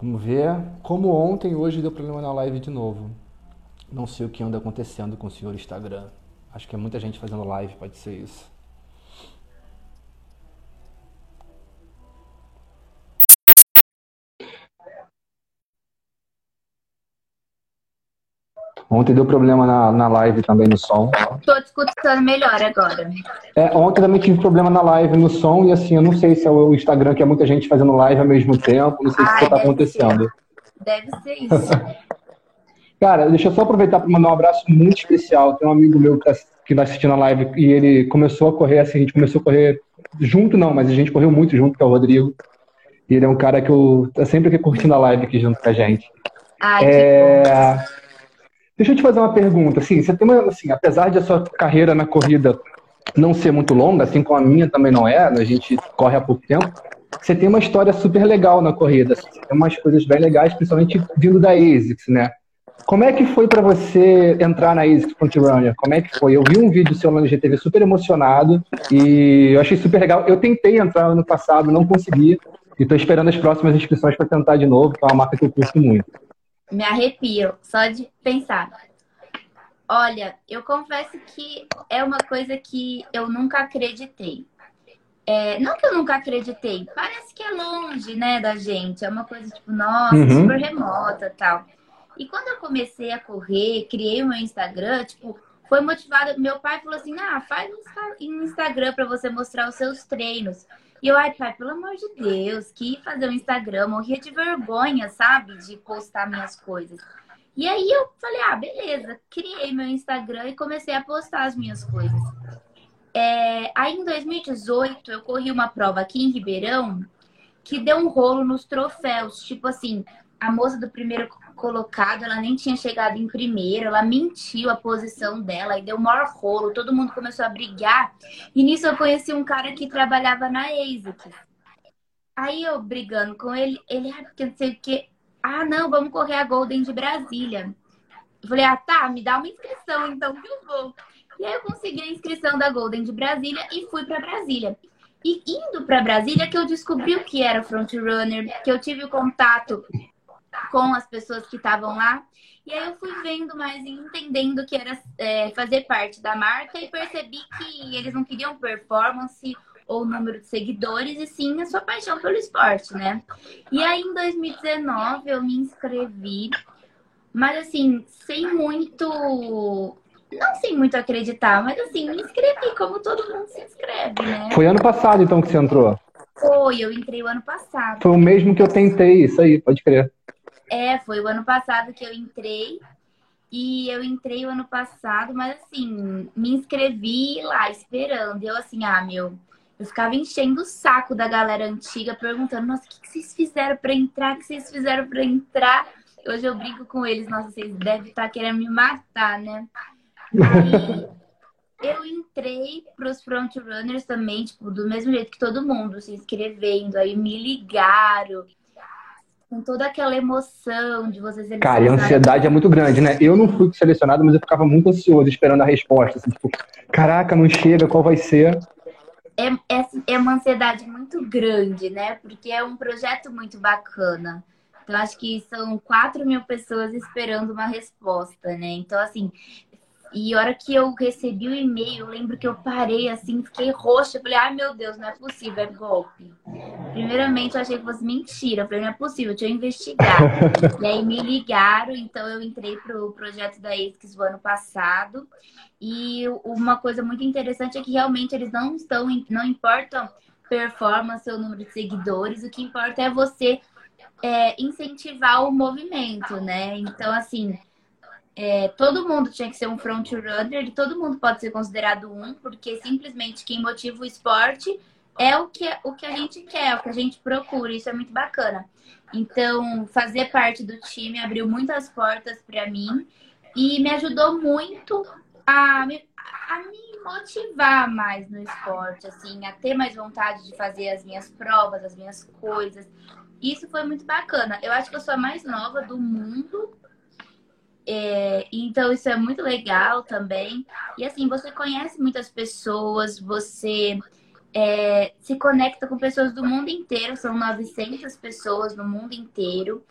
Vamos ver. Como ontem, hoje deu problema na live de novo. Não sei o que anda acontecendo com o senhor Instagram. Acho que é muita gente fazendo live, pode ser isso. Ontem deu problema na, na live também no som. Tô te escutando melhor agora. É, ontem também tive problema na live no som e assim, eu não sei se é o Instagram que é muita gente fazendo live ao mesmo tempo, não sei Ai, se isso tá acontecendo. Ser. Deve ser isso. Cara, deixa eu só aproveitar para mandar um abraço muito especial. Tem um amigo meu que tá, que tá assistindo a live e ele começou a correr assim, a gente começou a correr junto não, mas a gente correu muito junto, que é o Rodrigo. E ele é um cara que eu tá sempre aqui curtindo a live aqui junto com a gente. Ai, é... Deixa eu te fazer uma pergunta. Assim, você tem uma, assim, apesar de a sua carreira na corrida não ser muito longa, assim como a minha também não é, a gente corre há pouco tempo, você tem uma história super legal na corrida. Assim, você tem umas coisas bem legais, principalmente vindo da ASICS, né? Como é que foi para você entrar na ASICS Frontrunner? Como é que foi? Eu vi um vídeo seu lá no GTV super emocionado e eu achei super legal. Eu tentei entrar ano passado, não consegui. E estou esperando as próximas inscrições para tentar de novo, que é uma marca que eu curto muito. Me arrepio só de pensar. Olha, eu confesso que é uma coisa que eu nunca acreditei. É, não que eu nunca acreditei, parece que é longe, né, da gente. É uma coisa tipo, nossa, uhum. super remota tal. E quando eu comecei a correr, criei o meu Instagram, tipo, foi motivado. Meu pai falou assim: ah, faz um Instagram para você mostrar os seus treinos. E eu, ai, pai, pelo amor de Deus, que fazer um Instagram, morria de vergonha, sabe? De postar minhas coisas. E aí eu falei, ah, beleza, criei meu Instagram e comecei a postar as minhas coisas. É, aí em 2018 eu corri uma prova aqui em Ribeirão que deu um rolo nos troféus. Tipo assim, a moça do primeiro colocado, ela nem tinha chegado em primeiro, ela mentiu a posição dela e deu maior rolo, todo mundo começou a brigar. E nisso eu conheci um cara que trabalhava na ASIC. Aí eu brigando com ele, ele, ah, porque não sei o que. Ah, não, vamos correr a Golden de Brasília. Eu falei, ah, tá, me dá uma inscrição então que eu vou. E aí eu consegui a inscrição da Golden de Brasília e fui para Brasília. E indo para Brasília que eu descobri o que era front runner, que eu tive o contato com as pessoas que estavam lá. E aí eu fui vendo mais e entendendo que era é, fazer parte da marca e percebi que eles não queriam performance ou número de seguidores, e sim a sua paixão pelo esporte, né? E aí em 2019 eu me inscrevi, mas assim, sem muito. Não sem muito acreditar, mas assim, me inscrevi como todo mundo se inscreve, né? Foi ano passado então que você entrou? Foi, eu entrei o ano passado. Foi o mesmo que eu tentei, isso aí, pode crer. É, foi o ano passado que eu entrei. E eu entrei o ano passado, mas assim, me inscrevi lá esperando. Eu assim, ah, meu, eu ficava enchendo o saco da galera antiga, perguntando, nossa, o que, vocês fizeram para entrar? O que vocês fizeram para entrar? Hoje eu brinco com eles, nossa, vocês devem estar tá querendo me matar, né? Eu entrei pros frontrunners também, tipo, do mesmo jeito que todo mundo, se inscrevendo, aí me ligaram com toda aquela emoção de você ser Cara, e a ansiedade é muito grande, né? Eu não fui selecionado, mas eu ficava muito ansioso esperando a resposta. Assim, tipo, caraca, não chega, qual vai ser? É, é, é uma ansiedade muito grande, né? Porque é um projeto muito bacana. Então, acho que são 4 mil pessoas esperando uma resposta, né? Então, assim, e a hora que eu recebi o e-mail, lembro que eu parei assim, fiquei roxa. Falei, ai meu Deus, não é possível, é golpe. Primeiramente, eu achei que fosse mentira. Falei, não é possível, deixa eu investigar. e aí me ligaram, então eu entrei pro projeto da ESCS o ano passado. E uma coisa muito interessante é que realmente eles não estão, não importam performance ou número de seguidores, o que importa é você é, incentivar o movimento, né? Então, assim é, todo mundo tinha que ser um front runner e todo mundo pode ser considerado um, porque simplesmente quem motiva o esporte é o que, o que a gente quer, é o que a gente procura. Isso é muito bacana. Então, fazer parte do time abriu muitas portas para mim e me ajudou muito a me, a me motivar mais no esporte, assim, a ter mais vontade de fazer as minhas provas, as minhas coisas. Isso foi muito bacana. Eu acho que eu sou a mais nova do mundo é, então isso é muito legal também. E assim, você conhece muitas pessoas, você é, se conecta com pessoas do mundo inteiro, são 900 pessoas no mundo inteiro.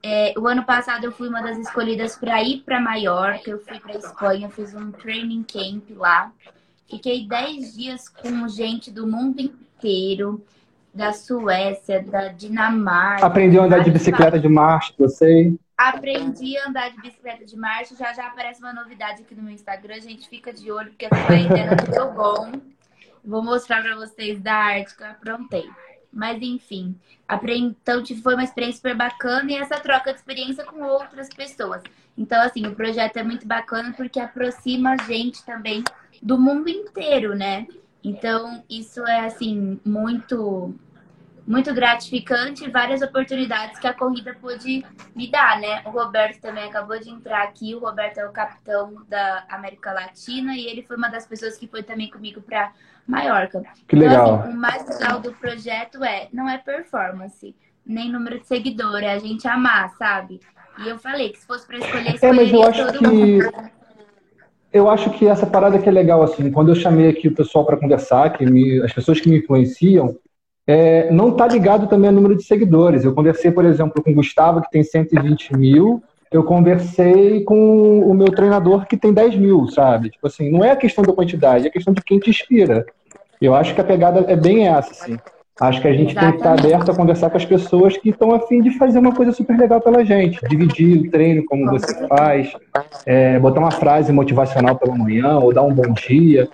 É, o ano passado eu fui uma das escolhidas para ir para Maiorca, eu fui para Espanha, fiz um training camp lá. Fiquei 10 dias com gente do mundo inteiro, da Suécia, da Dinamarca. Aprendeu a andar de bicicleta de marcha, sei. Aprendi a andar de bicicleta de marcha, já já aparece uma novidade aqui no meu Instagram, a gente fica de olho, porque a quarentena deu bom. Vou mostrar para vocês da arte que eu aprontei. Mas enfim, aprendi, então foi uma experiência super bacana e essa troca de experiência com outras pessoas. Então, assim, o projeto é muito bacana porque aproxima a gente também do mundo inteiro, né? Então, isso é, assim, muito muito gratificante várias oportunidades que a corrida pôde me dar, né? O Roberto também acabou de entrar aqui. O Roberto é o capitão da América Latina e ele foi uma das pessoas que foi também comigo para Maiorca. Que então, legal. Assim, o mais legal do projeto é não é performance, nem número de seguidor, é a gente amar, sabe? E eu falei que se fosse para escolher, escolheria é, mas eu acho que... Mundo. Eu acho que essa parada que é legal, assim, quando eu chamei aqui o pessoal para conversar, que me, as pessoas que me influenciam, é, não está ligado também ao número de seguidores. Eu conversei, por exemplo, com o Gustavo, que tem 120 mil, eu conversei com o meu treinador, que tem 10 mil, sabe? Tipo assim, não é a questão da quantidade, é a questão de quem te inspira. Eu acho que a pegada é bem essa, assim. Acho que a gente Exatamente. tem que estar aberto a conversar com as pessoas que estão a fim de fazer uma coisa super legal pela gente. Dividir o treino como você faz, é, botar uma frase motivacional pela manhã, ou dar um bom dia.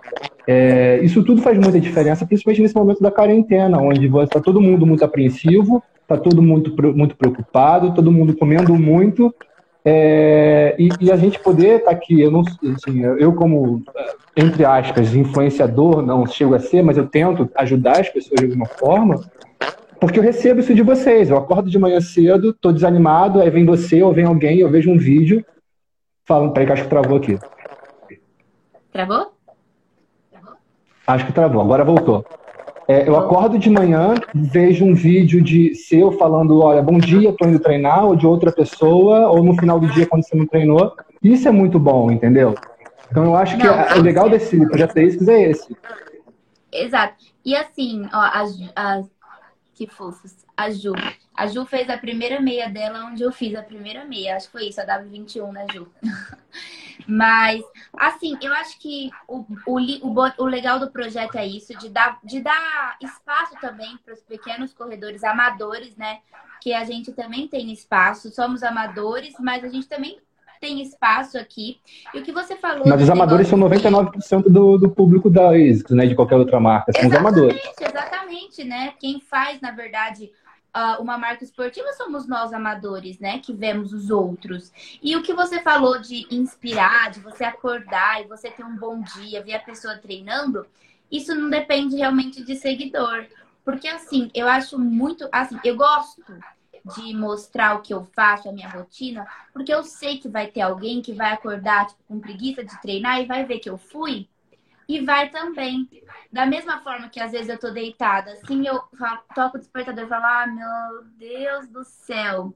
É, isso tudo faz muita diferença, principalmente nesse momento da quarentena, onde está todo mundo muito apreensivo, está todo mundo muito preocupado, todo mundo comendo muito, é, e, e, a gente poder estar tá aqui, eu, não, assim, eu como, entre aspas, influenciador, não chego a ser, mas eu tento ajudar as pessoas de alguma forma, porque eu recebo isso de vocês. Eu acordo de manhã cedo, estou desanimado, aí vem você ou vem alguém, eu vejo um vídeo, falando, peraí que acho que travou aqui. Travou? Acho que travou, agora voltou. É, eu acordo de manhã, vejo um vídeo de seu falando, olha, bom dia, estou indo treinar, ou de outra pessoa, ou no final do dia quando você não treinou. Isso é muito bom, entendeu? Então eu acho que não, o legal desse projeto Esses é esse. Exato. E assim, ó, as, as que fofos. A Ju. A Ju fez a primeira meia dela onde eu fiz a primeira meia. Acho que foi isso, a W21, né, Ju? Mas, assim, eu acho que o, o, o, o legal do projeto é isso, de dar, de dar espaço também para os pequenos corredores amadores, né? Que a gente também tem espaço, somos amadores, mas a gente também tem espaço aqui. E o que você falou. Mas os amadores são 99% do, do público da ASICS, né? De qualquer outra marca. São exatamente, os amadores. Exatamente, né? Quem faz, na verdade, uh, uma marca esportiva somos nós amadores, né? Que vemos os outros. E o que você falou de inspirar, de você acordar e você ter um bom dia, ver a pessoa treinando, isso não depende realmente de seguidor. Porque assim, eu acho muito. Assim, eu gosto de mostrar o que eu faço, a minha rotina, porque eu sei que vai ter alguém que vai acordar tipo, com preguiça de treinar e vai ver que eu fui e vai também. Da mesma forma que às vezes eu tô deitada, assim eu toco o despertador e falo, ah, meu Deus do céu.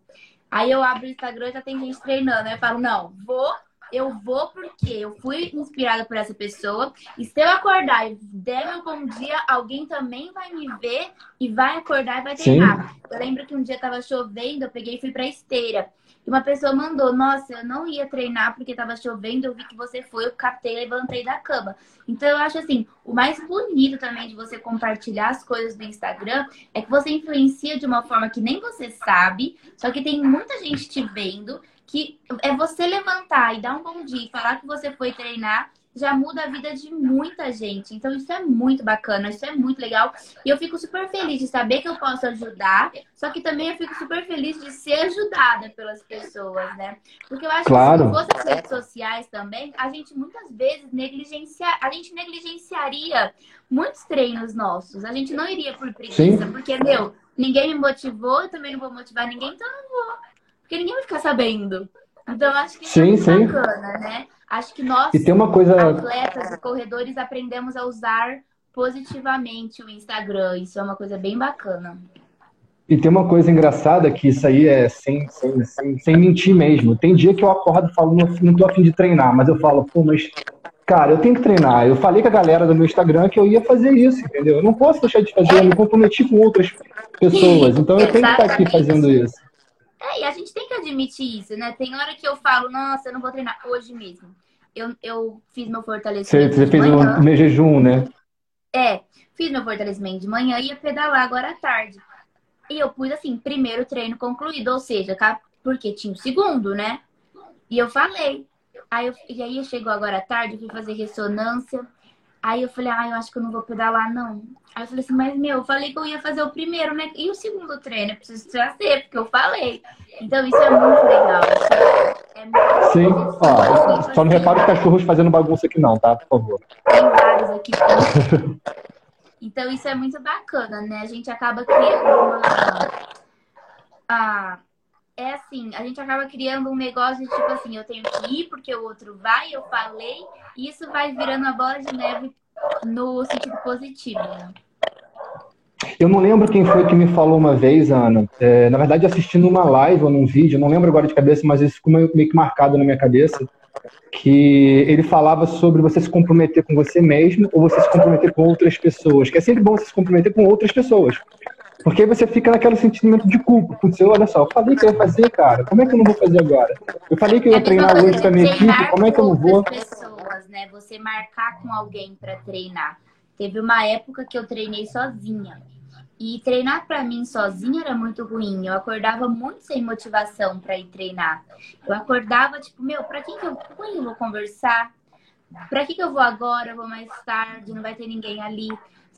Aí eu abro o Instagram e já tem gente treinando. Aí eu falo, não, vou eu vou porque eu fui inspirada por essa pessoa. E se eu acordar e der meu bom dia, alguém também vai me ver e vai acordar e vai treinar. Sim. Eu lembro que um dia tava chovendo, eu peguei e fui pra esteira. E uma pessoa mandou, nossa, eu não ia treinar porque tava chovendo, eu vi que você foi, eu captei levantei da cama. Então eu acho assim, o mais bonito também de você compartilhar as coisas do Instagram é que você influencia de uma forma que nem você sabe, só que tem muita gente te vendo que é você levantar e dar um bom dia e falar que você foi treinar, já muda a vida de muita gente. Então, isso é muito bacana, isso é muito legal. E eu fico super feliz de saber que eu posso ajudar, só que também eu fico super feliz de ser ajudada pelas pessoas, né? Porque eu acho claro. que se fosse as redes sociais também, a gente muitas vezes negligencia... a gente negligenciaria muitos treinos nossos. A gente não iria por preguiça, Sim. porque, meu, ninguém me motivou, eu também não vou motivar ninguém, então eu não vou. Porque ninguém vai ficar sabendo. Então, acho que isso sim, é sim. bacana, né? Acho que nós, e tem uma coisa... atletas e corredores, aprendemos a usar positivamente o Instagram. Isso é uma coisa bem bacana. E tem uma coisa engraçada que isso aí é sem, sem, sem, sem mentir mesmo. Tem dia que eu acordo e falo, não, não tô afim de treinar, mas eu falo, pô, mas Cara, eu tenho que treinar. Eu falei com a galera do meu Instagram que eu ia fazer isso, entendeu? Eu não posso deixar de fazer, eu me comprometi com outras pessoas. Então eu tenho que estar aqui fazendo isso. É, e a gente tem que admitir isso, né? Tem hora que eu falo, nossa, eu não vou treinar hoje mesmo. Eu, eu fiz meu fortalecimento. Você, você fez o meu jejum, né? É, fiz meu fortalecimento de manhã e ia pedalar agora à tarde. E eu pus assim, primeiro treino concluído, ou seja, porque tinha o segundo, né? E eu falei, Aí eu, e aí chegou agora à tarde, eu fui fazer ressonância. Aí eu falei, ah, eu acho que eu não vou pedalar, não. Aí eu falei assim, mas meu, eu falei que eu ia fazer o primeiro, né? E o segundo treino? Eu preciso fazer, porque eu falei. Então isso é muito legal. É muito Sim, ó, só não repara os cachorros fazendo bagunça aqui não, tá? Por favor. Tem vários aqui. então isso é muito bacana, né? A gente acaba criando uma. Ah, é assim, a gente acaba criando um negócio de tipo assim, eu tenho que ir porque o outro vai, eu falei, e isso vai virando a bola de neve no sentido positivo, né? Eu não lembro quem foi que me falou uma vez, Ana. É, na verdade, assistindo uma live ou num vídeo, não lembro agora de cabeça, mas isso ficou meio que marcado na minha cabeça, que ele falava sobre você se comprometer com você mesmo ou você se comprometer com outras pessoas. Que é sempre bom você se comprometer com outras pessoas. Porque aí você fica naquele sentimento de culpa. Putz, olha só, eu falei que eu ia fazer, cara. Como é que eu não vou fazer agora? Eu falei que eu ia é treinar hoje com a minha equipe, como é que eu não vou? pessoas, né? Você marcar com alguém para treinar. Teve uma época que eu treinei sozinha. E treinar para mim sozinha era muito ruim. Eu acordava muito sem motivação para ir treinar. Eu acordava tipo, meu, para quem que eu, quem eu vou conversar? Para que que eu vou agora? Eu vou mais tarde, não vai ter ninguém ali.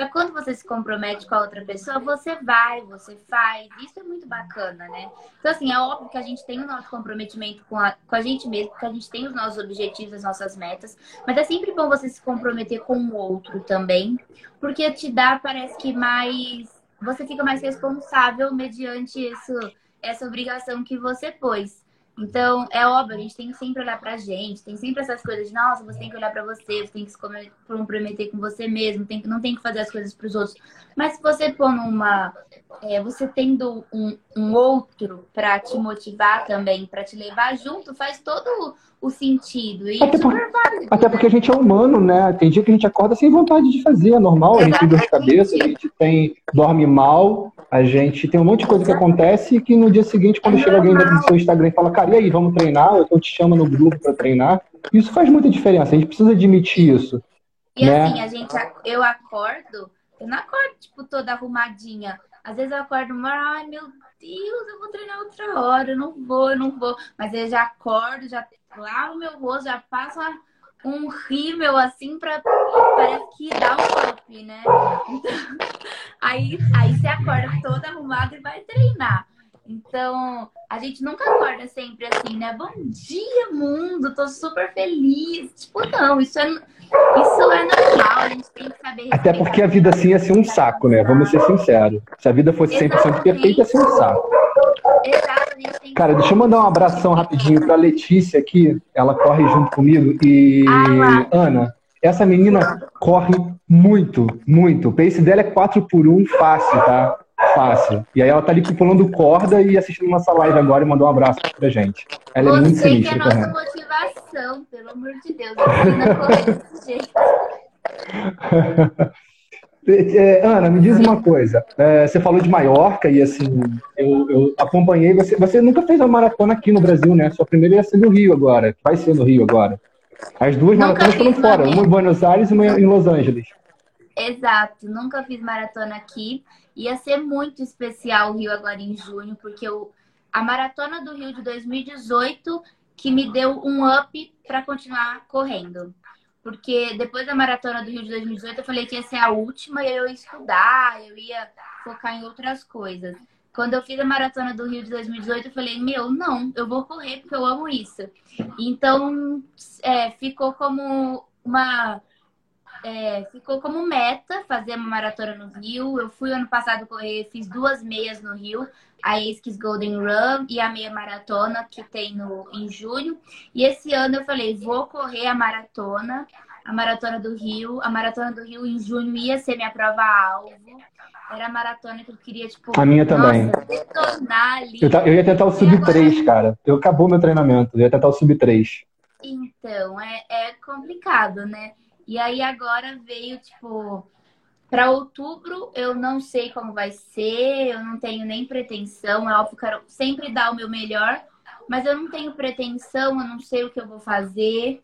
Só que quando você se compromete com a outra pessoa, você vai, você faz. Isso é muito bacana, né? Então, assim, é óbvio que a gente tem o nosso comprometimento com a, com a gente mesmo, porque a gente tem os nossos objetivos, as nossas metas. Mas é sempre bom você se comprometer com o outro também, porque te dá, parece que mais. Você fica mais responsável mediante isso, essa obrigação que você pôs. Então, é óbvio, a gente tem que sempre olhar pra gente, tem sempre essas coisas de, nossa, você tem que olhar pra você, você tem que se comprometer com você mesmo, tem não tem que fazer as coisas pros outros. Mas se você pôr numa. É, você tendo um, um outro pra te motivar também, pra te levar junto, faz todo o sentido. E até, por, válido, até né? porque a gente é humano, né? Tem dia que a gente acorda sem vontade de fazer, é normal, a gente tem dor de cabeça, a gente tem, dorme mal, a gente tem um monte de coisa que acontece e que no dia seguinte, quando é chega alguém no seu Instagram e fala, cara, e aí, vamos treinar? Ou então te chama no grupo para treinar. Isso faz muita diferença, a gente precisa admitir isso. E né? assim, a gente, eu acordo, eu não acordo, tipo, toda arrumadinha. Às vezes eu acordo, ai meu Deus, eu vou treinar outra hora, eu não vou, eu não vou. Mas eu já acordo, já lavo meu rosto, já passo um rímel assim pra. Parece que dá um up, né? Então, aí, aí você acorda toda arrumada e vai treinar. Então, a gente nunca acorda sempre assim, né? Bom dia, mundo, tô super feliz. Tipo, não, isso é, isso é normal, a gente tem que saber. Até porque a vida assim ia ser um saco, né? Vamos ser sinceros. Se a vida fosse 100% Exatamente. perfeita, ia ser um saco. Exato. Cara, deixa eu mandar um abração rapidinho pra Letícia aqui. Ela corre junto comigo. E, ah, Ana, essa menina corre muito, muito. O pace dela é 4 por 1 fácil, tá? Fácil. E aí ela tá ali pulando corda e assistindo nossa live agora e mandou um abraço pra gente. Ela Você é muito sinistra. Você é a nossa motivação, pelo amor de Deus. É, Ana, me diz uma coisa. É, você falou de Maiorca e assim, eu, eu, acompanhei você. Você nunca fez uma maratona aqui no Brasil, né? Sua primeira ia ser no Rio agora. Vai ser no Rio agora. As duas nunca maratonas foram fora, uma em Buenos Aires e uma em Los Angeles. Exato, nunca fiz maratona aqui. Ia ser muito especial o Rio agora em junho, porque eu, a maratona do Rio de 2018 que me deu um up para continuar correndo. Porque depois da maratona do Rio de 2018, eu falei que ia ser a última e eu ia estudar, eu ia focar em outras coisas. Quando eu fiz a maratona do Rio de 2018, eu falei, meu, não, eu vou correr porque eu amo isso. Então, é, ficou como uma. É, ficou como meta fazer uma maratona no Rio. Eu fui ano passado correr, fiz duas meias no Rio, a Esquis Golden Run e a meia maratona que tem no, em junho. E esse ano eu falei, vou correr a maratona, a maratona do Rio. A maratona do Rio em junho ia ser minha prova alvo. Era a maratona que eu queria, tipo, a minha também. ali. Eu, eu ia tentar o sub 3, agora... cara. Eu acabou meu treinamento. Eu ia tentar o sub 3. Então, é, é complicado, né? E aí agora veio, tipo, para outubro eu não sei como vai ser, eu não tenho nem pretensão, é óbvio que eu quero sempre dar o meu melhor, mas eu não tenho pretensão, eu não sei o que eu vou fazer.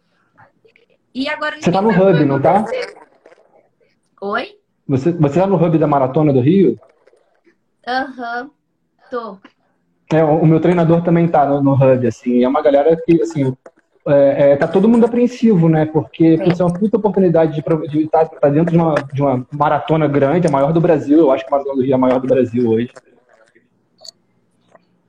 E agora Você tá no hub, não tá? Oi? Você, você tá no hub da Maratona do Rio? Aham, uhum, tô. É, o meu treinador também tá no, no hub, assim, é uma galera que, assim, é, é, tá todo mundo apreensivo, né? Porque isso é uma puta oportunidade de, de estar tá, tá dentro de uma, de uma maratona grande, a maior do Brasil. Eu acho que a Maratona do Rio é a maior do Brasil hoje.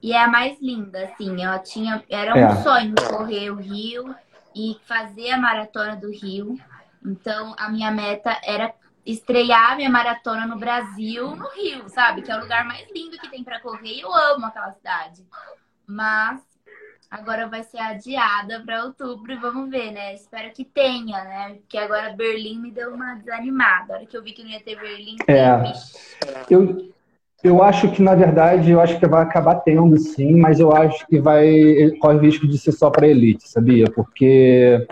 E é a mais linda, assim. Eu tinha, era um é. sonho correr o Rio e fazer a maratona do Rio. Então, a minha meta era estrear minha maratona no Brasil, no Rio, sabe? Que é o lugar mais lindo que tem para correr. Eu amo aquela cidade. Mas agora vai ser adiada para outubro e vamos ver, né? Espero que tenha, né? Porque agora Berlim me deu uma desanimada. A hora que eu vi que não ia ter Berlim, é. eu, eu acho que, na verdade, eu acho que vai acabar tendo, sim, mas eu acho que vai corre o risco de ser só para elite, sabia? Porque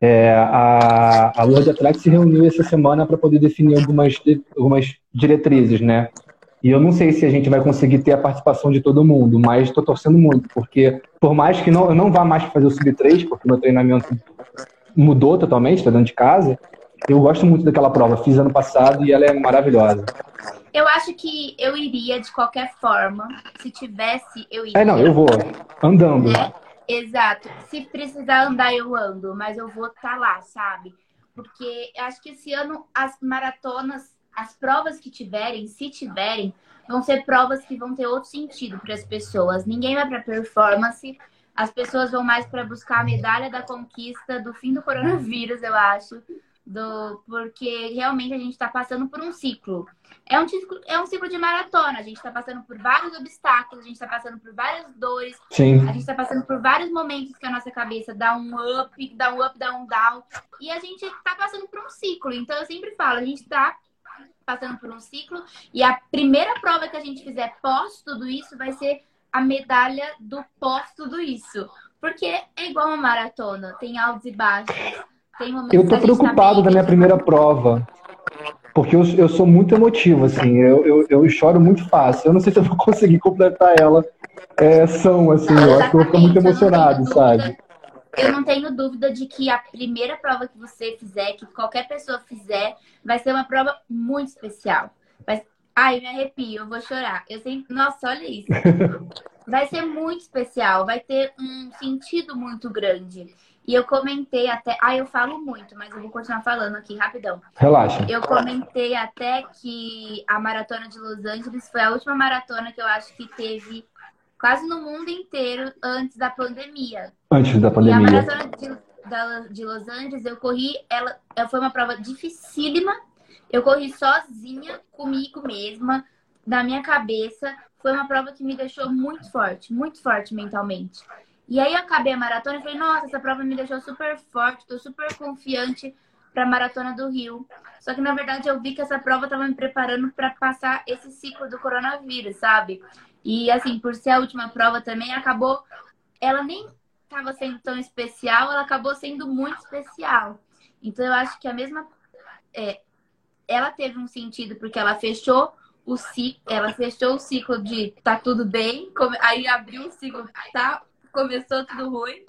é, a, a World Athletics se reuniu essa semana para poder definir algumas, algumas diretrizes, né? E eu não sei se a gente vai conseguir ter a participação de todo mundo, mas estou torcendo muito, porque por mais que não, eu não vá mais fazer o Sub-3, porque meu treinamento mudou totalmente, estou dentro de casa, eu gosto muito daquela prova. Fiz ano passado e ela é maravilhosa. Eu acho que eu iria de qualquer forma. Se tivesse, eu iria. É, não, eu vou. Andando. Né? Exato. Se precisar andar, eu ando, mas eu vou estar tá lá, sabe? Porque eu acho que esse ano as maratonas, as provas que tiverem, se tiverem, vão ser provas que vão ter outro sentido para as pessoas. Ninguém vai para performance, as pessoas vão mais para buscar a medalha da conquista do fim do coronavírus, eu acho do porque realmente a gente está passando por um ciclo. É um ciclo, é um ciclo de maratona. A gente está passando por vários obstáculos, a gente está passando por várias dores, Sim. a gente está passando por vários momentos que a nossa cabeça dá um up, dá um up, dá um down, e a gente está passando por um ciclo. Então eu sempre falo, a gente está passando por um ciclo e a primeira prova que a gente fizer pós tudo isso vai ser a medalha do pós tudo isso. Porque é igual uma maratona, tem altos e baixos eu tô preocupado da minha primeira prova. Porque eu, eu sou muito emotivo, assim, eu, eu, eu choro muito fácil. Eu não sei se eu vou conseguir completar ela é, são, assim, eu acho que eu vou ficar muito emocionado, sabe? Eu não tenho dúvida de que a primeira prova que você fizer, que qualquer pessoa fizer, vai ser uma prova muito especial. Vai... Ai, me arrepio, eu vou chorar. Eu sempre... Nossa, olha isso. Vai ser muito especial, vai ter um sentido muito grande. E eu comentei até. Ah, eu falo muito, mas eu vou continuar falando aqui rapidão. Relaxa. Eu comentei até que a maratona de Los Angeles foi a última maratona que eu acho que teve quase no mundo inteiro antes da pandemia. Antes da pandemia. E a maratona de, da, de Los Angeles, eu corri, ela, ela foi uma prova dificílima. Eu corri sozinha, comigo mesma, na minha cabeça. Foi uma prova que me deixou muito forte, muito forte mentalmente. E aí eu acabei a maratona e falei, nossa, essa prova me deixou super forte, tô super confiante para a maratona do Rio. Só que na verdade eu vi que essa prova estava me preparando para passar esse ciclo do coronavírus, sabe? E assim, por ser a última prova também, acabou ela nem estava sendo tão especial, ela acabou sendo muito especial. Então eu acho que a mesma é, ela teve um sentido porque ela fechou o ciclo, ela fechou o ciclo de tá tudo bem, aí abriu o ciclo tá começou tudo ruim.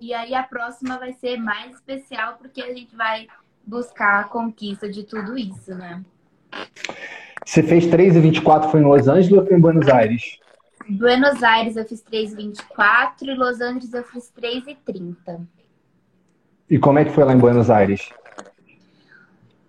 E aí a próxima vai ser mais especial porque a gente vai buscar a conquista de tudo isso, né? Você fez 3 e 24 foi em Los Angeles ou foi em Buenos Aires? Buenos Aires eu fiz 3 e 24 e Los Angeles eu fiz 3 e 30. E como é que foi lá em Buenos Aires?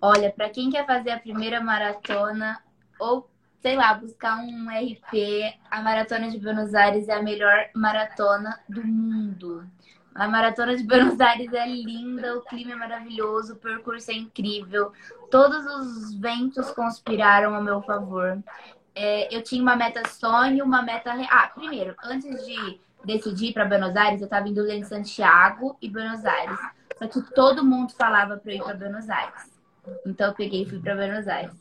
Olha, para quem quer fazer a primeira maratona ou sei lá, buscar um RP, a Maratona de Buenos Aires é a melhor maratona do mundo. A Maratona de Buenos Aires é linda, o clima é maravilhoso, o percurso é incrível. Todos os ventos conspiraram a meu favor. É, eu tinha uma meta sonho, uma meta. Ah, primeiro, antes de decidir para Buenos Aires, eu estava dúvida em Santiago e Buenos Aires. Só que todo mundo falava para ir para Buenos Aires. Então eu peguei e fui para Buenos Aires.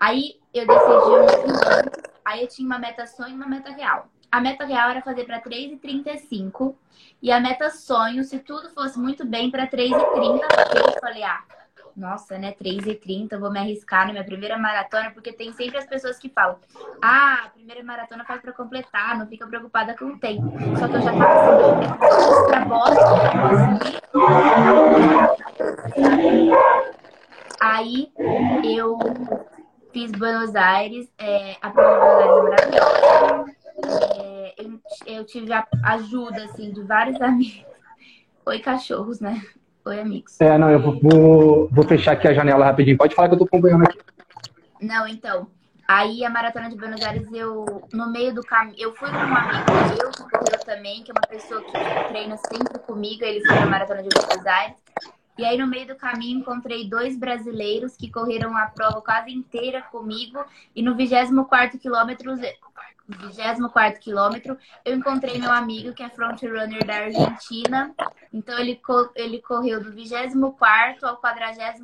Aí eu decidi um aí eu tinha uma meta sonho e uma meta real. a meta real era fazer para 3,35 e a meta sonho, se tudo fosse muito bem, para 3,30. Eu falei, ah, nossa, né, 3,30, vou me arriscar na minha primeira maratona, porque tem sempre as pessoas que falam, ah, a primeira maratona faz para completar, não fica preocupada com o tempo. Só que eu já tava assim, pra Boston, Aí eu fiz Buenos Aires, é, a é maravilhosa. É, eu, eu tive a ajuda, assim, de vários amigos. Oi, cachorros, né? Oi, amigos. É, não, eu vou, vou fechar aqui a janela rapidinho. Pode falar que eu tô acompanhando aqui. Não, então. Aí a maratona de Buenos Aires, eu, no meio do caminho, eu fui com um amigo meu que correu também, que é uma pessoa que treina sempre comigo, ele foi na maratona de Buenos Aires. E aí, no meio do caminho, encontrei dois brasileiros que correram a prova quase inteira comigo. E no 24 quilômetro, 24 quilômetro, eu encontrei meu amigo, que é frontrunner da Argentina. Então, ele, ele correu do 24 ao 42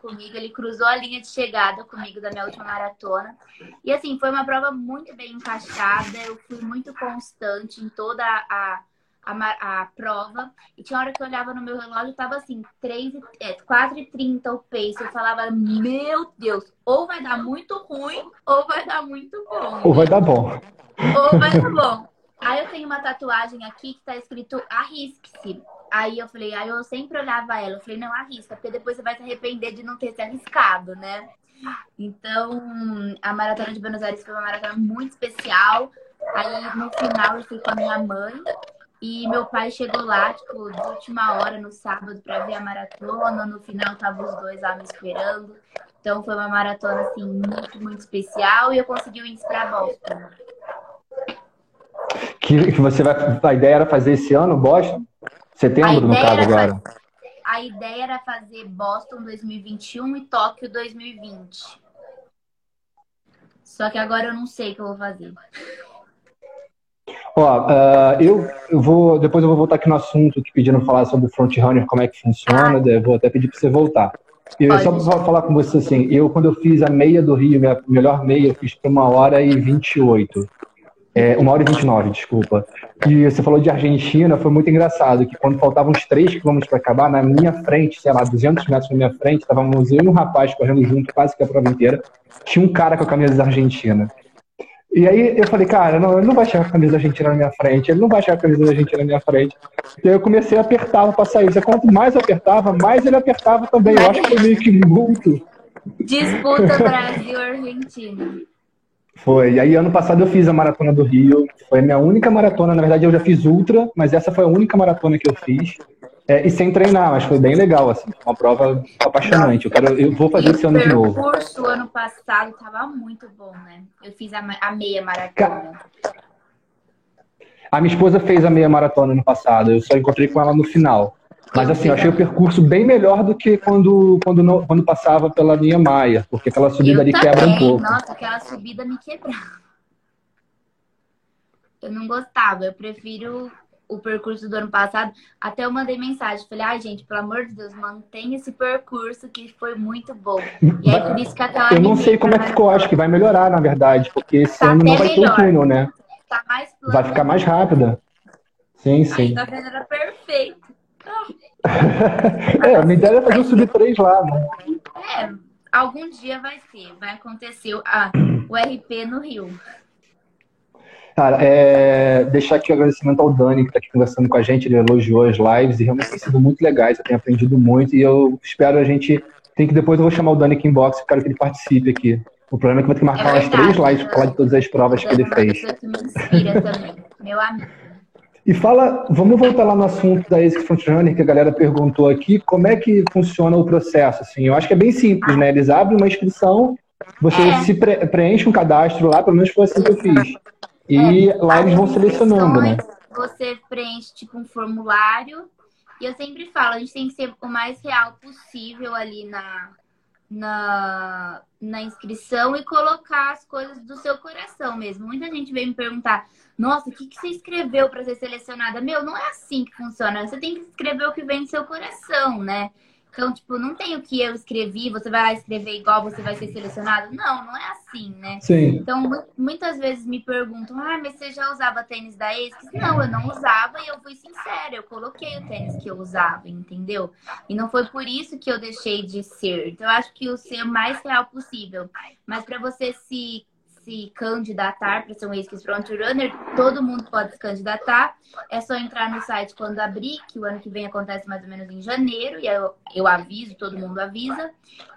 comigo. Ele cruzou a linha de chegada comigo da minha última maratona. E, assim, foi uma prova muito bem encaixada. Eu fui muito constante em toda a a, a prova. E tinha hora que eu olhava no meu relógio e tava assim, 3, é, 4h30 o pace. Eu falava, meu Deus, ou vai dar muito ruim, ou vai dar muito bom. Ou vai dar bom. Ou vai dar bom. Aí eu tenho uma tatuagem aqui que tá escrito arrisque-se. Aí eu falei, aí eu sempre olhava ela, eu falei, não, arrisca, porque depois você vai se arrepender de não ter se arriscado, né? Então, a Maratona de Buenos Aires foi uma maratona muito especial. Aí no final eu fui com a minha mãe e meu pai chegou lá, tipo, de última hora no sábado para ver a maratona. No final tava os dois lá me esperando. Então foi uma maratona assim muito, muito especial e eu consegui o índice para Boston. Que, que você vai. A ideia era fazer esse ano, Boston? Setembro, no caso, agora. Fazer, a ideia era fazer Boston 2021 e Tóquio 2020. Só que agora eu não sei o que eu vou fazer. Ó, uh, eu, eu vou. Depois eu vou voltar aqui no assunto que pediram falar sobre o frontrunner, como é que funciona. Ah. Vou até pedir para você voltar. Eu, só para falar com você assim, eu quando eu fiz a meia do Rio, minha melhor meia, eu fiz por uma hora e 28. É, uma hora e 29, desculpa. E você falou de Argentina, foi muito engraçado, que quando faltavam uns 3 quilômetros para acabar, na minha frente, sei lá, 200 metros na minha frente, estávamos eu e um rapaz correndo junto quase que a prova inteira, tinha um cara com a camisa da Argentina. E aí eu falei, cara, não, ele não vai com a camisa da Argentina na minha frente, ele não vai com a camisa da Argentina na minha frente. E aí eu comecei a apertar para sair. Quanto mais eu apertava, mais ele apertava também. Eu acho que foi meio que muito. Disputa Brasil-Argentina. Foi. E aí ano passado eu fiz a Maratona do Rio. Foi a minha única maratona. Na verdade eu já fiz Ultra, mas essa foi a única maratona que eu fiz. É, e sem treinar, mas foi bem legal, assim, uma prova apaixonante. Eu, quero, eu vou fazer esse ano de novo. O percurso ano passado tava muito bom, né? Eu fiz a, a meia maratona. A minha esposa fez a meia maratona no passado, eu só encontrei com ela no final. Mas assim, eu achei o percurso bem melhor do que quando, quando, quando passava pela linha Maia, porque aquela subida eu ali também. quebra um pouco. Nossa, aquela subida me quebrava. Eu não gostava, eu prefiro o percurso do ano passado, até eu mandei mensagem. Falei, ai, ah, gente, pelo amor de Deus, mantém esse percurso que foi muito bom. E é por isso que aquela. Eu não sei como é que ficou, acho que vai melhorar, na verdade, porque esse tá ano não vai melhor. ter o túnel, né? Tá plano, vai ficar mais rápida. Sim, sim. Aí tá era perfeito. é, a minha ideia é fazer o Sub 3 lá, né? É, algum dia vai ser, vai acontecer ah, o RP no Rio. Cara, é, deixar aqui o agradecimento ao Dani, que está aqui conversando com a gente, ele elogiou as lives e realmente tem sido muito legais, eu tenho aprendido muito e eu espero a gente. Tem que depois eu vou chamar o Dani aqui em box, quero que ele participe aqui. O problema é que vai ter que marcar é umas três lives para falar de todas as provas que ele fez. Que me inspira também, meu amigo. E fala, vamos voltar lá no assunto da ASICS Frontrunner, que a galera perguntou aqui, como é que funciona o processo? Assim, eu acho que é bem simples, né? Eles abrem uma inscrição, você é. se pre preenche um cadastro lá, pelo menos foi assim que eu fiz. E é, lá eles vão selecionando, né? Você preenche tipo um formulário. E eu sempre falo, a gente tem que ser o mais real possível ali na, na, na inscrição e colocar as coisas do seu coração mesmo. Muita gente vem me perguntar, nossa, o que, que você escreveu para ser selecionada? Meu, não é assim que funciona. Você tem que escrever o que vem do seu coração, né? Então, tipo, não tem o que eu escrevi, você vai lá escrever igual, você vai ser selecionado. Não, não é assim, né? Sim. Então, muitas vezes me perguntam, ah, mas você já usava tênis da ASICS? Não, eu não usava e eu fui sincera, eu coloquei o tênis que eu usava, entendeu? E não foi por isso que eu deixei de ser. Então, eu acho que o ser o mais real possível. Mas para você se se candidatar para ser um ASICS Frontrunner, todo mundo pode se candidatar. É só entrar no site quando abrir, que o ano que vem acontece mais ou menos em janeiro, e eu, eu aviso, todo mundo avisa.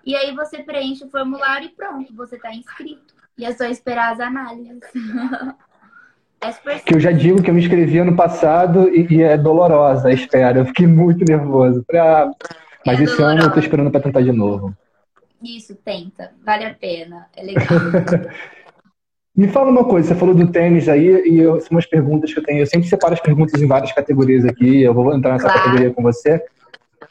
E aí você preenche o formulário e pronto, você está inscrito. E é só esperar as análises. é que eu já digo que eu me inscrevi ano passado e, e é dolorosa a espera. Eu fiquei muito nervoso. Pra... Mas é esse dolorosa. ano eu tô esperando para tentar de novo. Isso, tenta. Vale a pena. É legal. Me fala uma coisa, você falou do tênis aí, e eu, são umas perguntas que eu tenho. Eu sempre separo as perguntas em várias categorias aqui, eu vou entrar nessa claro. categoria com você.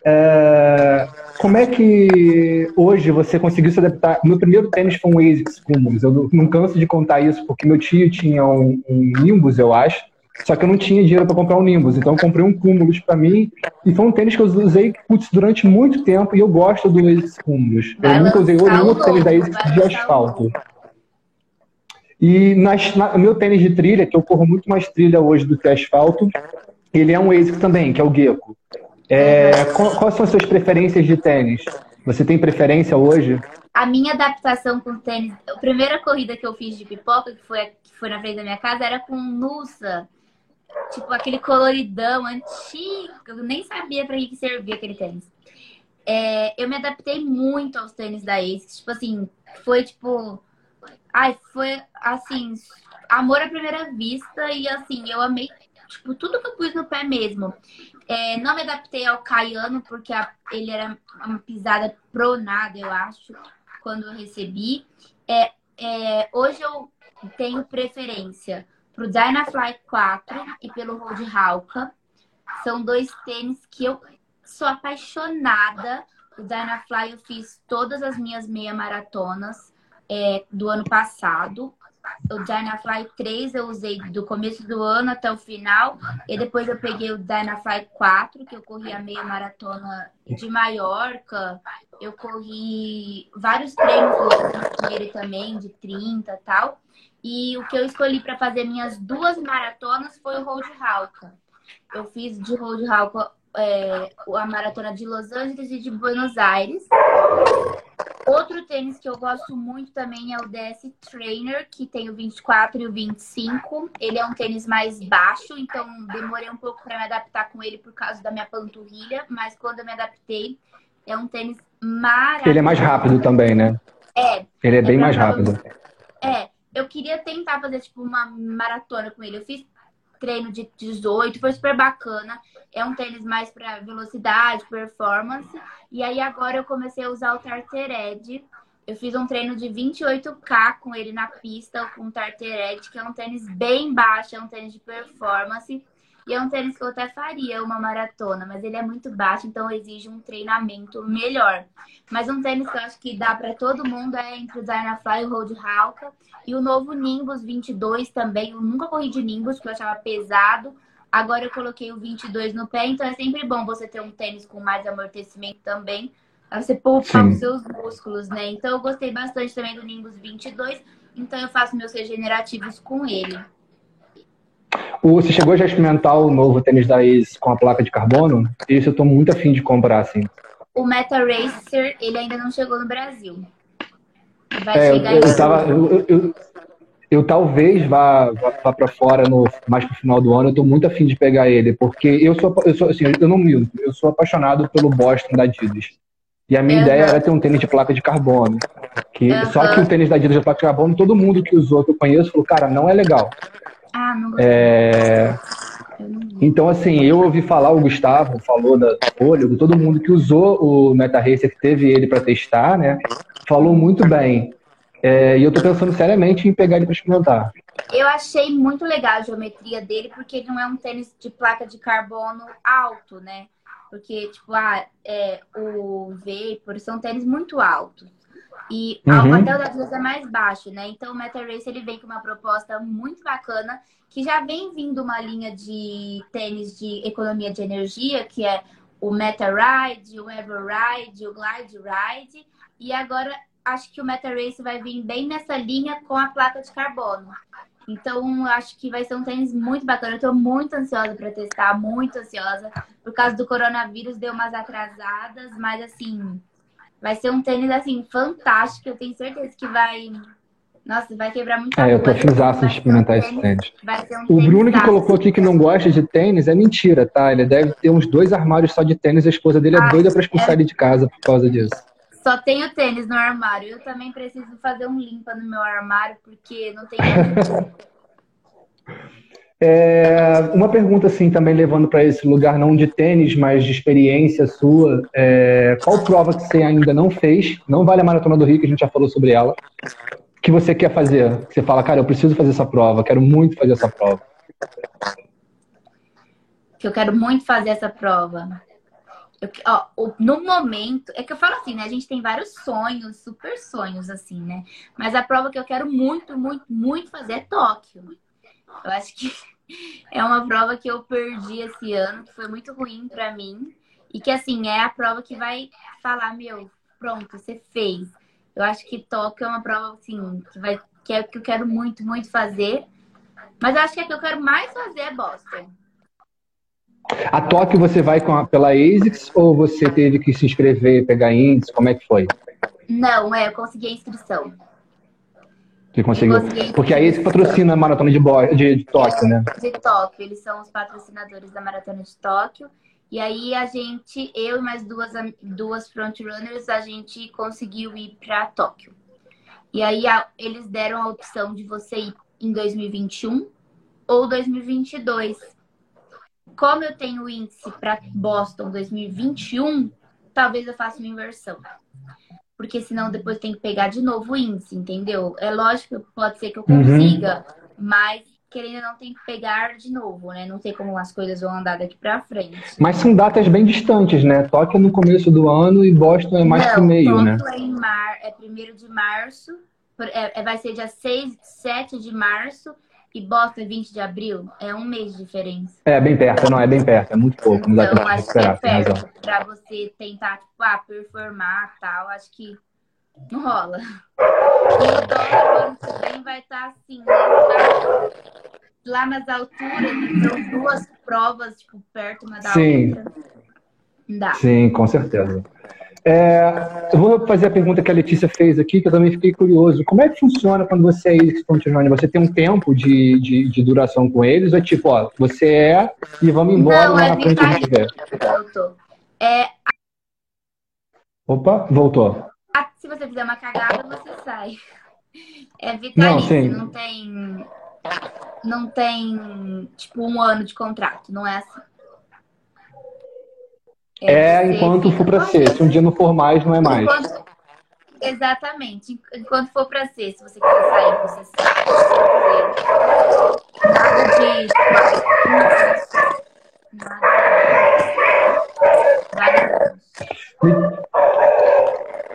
É, como é que hoje você conseguiu se adaptar? Meu primeiro tênis foi um ASICS Cumulus. Eu não canso de contar isso, porque meu tio tinha um, um Nimbus, eu acho, só que eu não tinha dinheiro para comprar um Nimbus. Então eu comprei um Cumulus para mim, e foi um tênis que eu usei putz, durante muito tempo, e eu gosto do ASICS Cumulus. Eu nunca usei nenhum outro tênis da ASICS de asfalto. E nas, na, meu tênis de trilha, que eu corro muito mais trilha hoje do que asfalto, ele é um ASIC também, que é o Gecko. É, quais são as suas preferências de tênis? Você tem preferência hoje? A minha adaptação com tênis, a primeira corrida que eu fiz de pipoca, que foi, que foi na frente da minha casa, era com Nusa. Tipo, aquele coloridão antigo. Eu nem sabia para que servia aquele tênis. É, eu me adaptei muito aos tênis da ASICS. Tipo assim, foi tipo Ai, foi assim, amor à primeira vista e assim, eu amei, tipo, tudo que eu pus no pé mesmo. É, não me adaptei ao caiano, porque a, ele era uma pisada pronada, eu acho, quando eu recebi. É, é, hoje eu tenho preferência pro Dynafly 4 e pelo Road Halka. São dois tênis que eu sou apaixonada. O Dynafly eu fiz todas as minhas meia maratonas é, do ano passado. O Dynafly 3 eu usei do começo do ano até o final. E depois eu peguei o Dynafly 4, que eu corri a meia maratona de Maiorca. Eu corri vários treinos com ele também, de 30 e tal. E o que eu escolhi para fazer minhas duas maratonas foi o Road Halka. Eu fiz de Road Halka é, a maratona de Los Angeles e de Buenos Aires. Outro tênis que eu gosto muito também é o DS Trainer, que tem o 24 e o 25. Ele é um tênis mais baixo, então demorei um pouco para me adaptar com ele por causa da minha panturrilha, mas quando eu me adaptei, é um tênis maravilhoso. Ele é mais rápido também, né? É. Ele é, é bem mais rápido. É, eu queria tentar fazer tipo uma maratona com ele. Eu fiz treino de 18, foi super bacana. É um tênis mais para velocidade, performance. E aí agora eu comecei a usar o Tartered. Eu fiz um treino de 28K com ele na pista, com o Tartered, que é um tênis bem baixo, é um tênis de performance. E é um tênis que eu até faria uma maratona, mas ele é muito baixo, então exige um treinamento melhor. Mas um tênis que eu acho que dá para todo mundo é entre o Dynafly e o Road Halka. E o novo Nimbus 22 também. Eu nunca corri de Nimbus, porque eu achava pesado. Agora eu coloquei o 22 no pé, então é sempre bom você ter um tênis com mais amortecimento também, pra você poupar os seus músculos, né? Então eu gostei bastante também do Nimbus 22, então eu faço meus regenerativos com ele. Você chegou já a experimentar o novo tênis da Ace com a placa de carbono? Isso eu tô muito afim de comprar, assim. O Meta Racer, ele ainda não chegou no Brasil. Vai é, chegar eu, eu, tava, eu, eu, eu, talvez vá, vá, vá para fora no, mais pro final do ano. Eu tô muito afim de pegar ele, porque eu sou, eu sou assim, eu não minto, eu sou apaixonado pelo Boston da Adidas. E a minha uhum. ideia era ter um tênis de placa de carbono. Que, uhum. Só que o tênis da Adidas de placa de carbono, todo mundo que usou, que eu conheço, falou, cara, não é legal. Ah, não é... Então, assim, eu ouvi falar, o Gustavo falou da Folha, todo mundo que usou o Meta Racer, que teve ele para testar, né? Falou muito bem. É, e eu tô pensando seriamente em pegar ele para experimentar. Eu achei muito legal a geometria dele, porque ele não é um tênis de placa de carbono alto, né? Porque, tipo, ah, é, o Vapor são tênis muito altos. E uhum. o hotel das duas é mais baixo, né? Então o Meta Race ele vem com uma proposta muito bacana, que já vem vindo uma linha de tênis de economia de energia, que é o Meta Ride, o Ever Ride, o Glide Ride. E agora acho que o Meta Race vai vir bem nessa linha com a placa de carbono. Então, acho que vai ser um tênis muito bacana. Eu tô muito ansiosa para testar, muito ansiosa. Por causa do coronavírus, deu umas atrasadas, mas assim, vai ser um tênis assim fantástico. Eu tenho certeza que vai nossa, vai quebrar muito. É, eu tô afisaço de experimentar esse tênis. Um o Bruno que colocou aqui que não gosta de tênis é mentira, tá? Ele deve ter uns dois armários só de tênis. A esposa dele é ah, doida pra expulsar é... ele de casa por causa disso. Só tenho tênis no armário. Eu também preciso fazer um limpa no meu armário, porque não tem. é, uma pergunta assim também levando para esse lugar não de tênis, mas de experiência sua. É, qual prova que você ainda não fez? Não vale a maratona do Rio, que a gente já falou sobre ela que você quer fazer? Você fala, cara, eu preciso fazer essa prova, quero muito fazer essa prova. Que eu quero muito fazer essa prova. Eu, ó, no momento, é que eu falo assim, né? A gente tem vários sonhos, super sonhos, assim, né? Mas a prova que eu quero muito, muito, muito fazer é Tóquio. Eu acho que é uma prova que eu perdi esse ano, que foi muito ruim para mim. E que, assim, é a prova que vai falar, meu, pronto, você fez. Eu acho que Tóquio é uma prova assim, que, vai, que é que eu quero muito, muito fazer. Mas eu acho que a que eu quero mais fazer é Boston. A Tóquio você vai com a, pela ASICS ou você teve que se inscrever, pegar índice? Como é que foi? Não, é, eu consegui a inscrição. Você conseguiu? Porque a ASICS patrocina a maratona de, de, de Tóquio, né? De Tóquio, eles são os patrocinadores da maratona de Tóquio. E aí a gente, eu e mais duas, duas frontrunners, a gente conseguiu ir para Tóquio. E aí a, eles deram a opção de você ir em 2021 ou 2022. Como eu tenho índice para Boston 2021, talvez eu faça uma inversão. Porque senão depois tem que pegar de novo o índice, entendeu? É lógico que pode ser que eu uhum. consiga, uhum. mas querendo não tem que pegar de novo, né? Não sei como as coisas vão andar daqui para frente. Mas são datas bem distantes, né? Tóquio é no começo do ano e Boston é mais não, pro meio, né? É em mar... é primeiro de março, é, é, vai ser dia 6, 7 de março e Boston é 20 de abril. É um mês de diferença. É bem perto, não, é bem perto, é muito pouco. Então, acho esperar, que é perto pra você tentar, tipo, ah, performar tal, acho que não rola. E o dólar ano que vem vai estar tá assim, né? lá nas alturas, então duas provas, tipo, perto uma da Sim. outra. Sim, com certeza. É, eu vou fazer a pergunta que a Letícia fez aqui, que eu também fiquei curioso. Como é que funciona quando você é ex Você tem um tempo de, de, de, duração com eles? Ou é tipo, ó, você é e vamos embora Não, é frente a gente vê? Voltou. É... Opa, voltou. Se você fizer uma cagada, você sai. É vitalício, não, não tem não tem, tipo, um ano de contrato, não é assim. É, é enquanto for para ser. Se um dia não for mais, não é mais. Enquanto... Exatamente. Enquanto for para ser. Se você quiser sair, você sai. Nada de. Nada. Nada.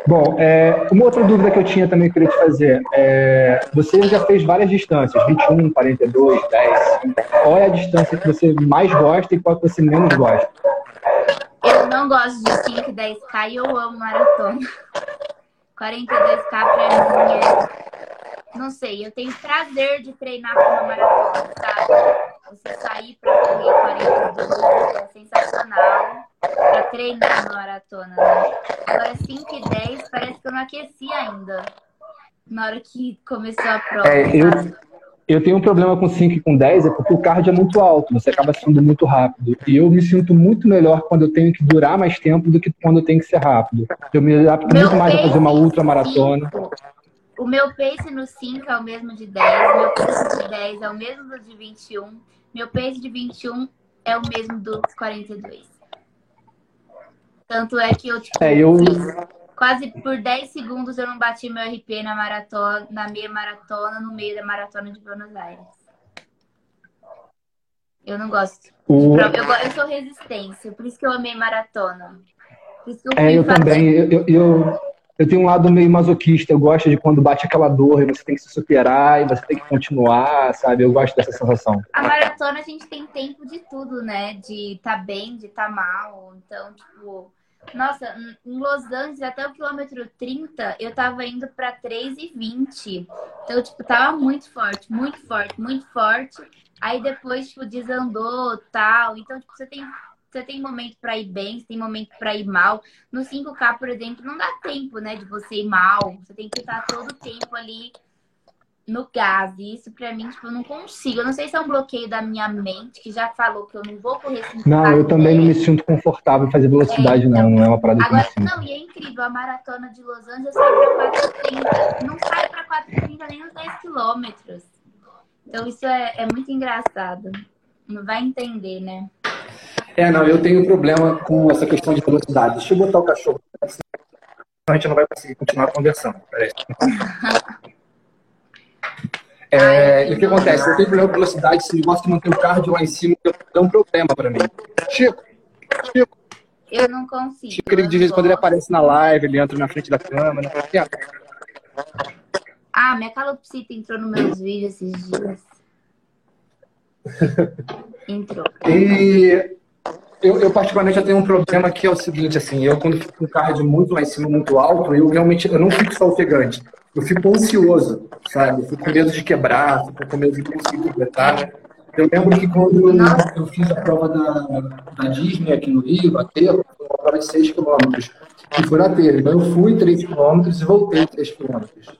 Bom, é, uma outra dúvida que eu tinha também que eu queria te fazer. É, você já fez várias distâncias, 21, 42, 10. Qual é a distância que você mais gosta e qual que você menos gosta? Eu não gosto de 5 e 10K e eu amo maratona. 42K pra mim é... Não sei, eu tenho prazer de treinar com uma maratona, sabe? Você sair pra correr 42 é sensacional pra treinar na maratona, né? Agora 5 e 10 parece que eu não aqueci ainda. Na hora que começou a prova. É, eu, eu tenho um problema com 5 e com 10, é porque o cardio é muito alto, você acaba sendo muito rápido. E eu me sinto muito melhor quando eu tenho que durar mais tempo do que quando eu tenho que ser rápido. Eu me adapto Meu muito mais a fazer uma ultra maratona. O meu pace no 5 é o mesmo de 10, meu pace de 10 é o mesmo do de 21, meu pace de 21 é o mesmo dos 42. Tanto é que eu, tipo, é, eu... quase por 10 segundos eu não bati meu RP na maratona, na meia maratona, no meio da maratona de Buenos Aires. Eu não gosto. O... Eu, eu, sou resistência, por isso que eu amei maratona. Por isso que eu é, eu também. Eu, eu, eu tenho um lado meio masoquista, eu gosto de quando bate aquela dor e você tem que se superar e você tem que continuar, sabe? Eu gosto dessa sensação. A maratona a gente tem tempo de tudo, né? De estar tá bem, de estar tá mal. Então, tipo, nossa, em Los Angeles, até o quilômetro 30, eu tava indo pra 3,20. Então, tipo, tava muito forte, muito forte, muito forte. Aí depois, tipo, desandou tal. Então, tipo, você tem, você tem momento pra ir bem, você tem momento pra ir mal. No 5K, por exemplo, não dá tempo, né, de você ir mal. Você tem que estar todo o tempo ali no gás. E isso pra mim, tipo, eu não consigo. Eu não sei se é um bloqueio da minha mente, que já falou que eu não vou correr sem Não, eu também não me sinto confortável em fazer velocidade, é, então, não. Não é uma parada Agora, não, e é incrível. A maratona de Los Angeles sai pra 4,30. Não sai pra 4,30 nem nos 10 quilômetros. Então isso é, é muito engraçado. Não vai entender, né? É, não, eu tenho problema com essa questão de velocidade. Deixa eu botar o cachorro. A gente não vai conseguir continuar conversando. Peraí. É, e o que acontece? Eu tenho problema com velocidade, esse negócio de manter o cardio lá em cima é um problema para mim. Chico, Chico. Eu não consigo. Chico, ele de vez em quando ele aparece na live, ele entra na frente da câmera. Ah, minha calopsita entrou nos meus vídeos esses dias. entrou. E eu, eu, particularmente já tenho um problema que é o seguinte, assim, eu quando fico com o cardio muito lá em cima, muito alto, eu realmente eu não fico só ofegante eu fico ansioso, sabe? Eu fico com medo de quebrar, fico com medo de conseguir completar. Eu lembro que quando eu fiz a prova da, da Disney aqui no Rio, a foi uma prova de 6 quilômetros, que foi na telha. Então eu fui 3 quilômetros e voltei 3 quilômetros.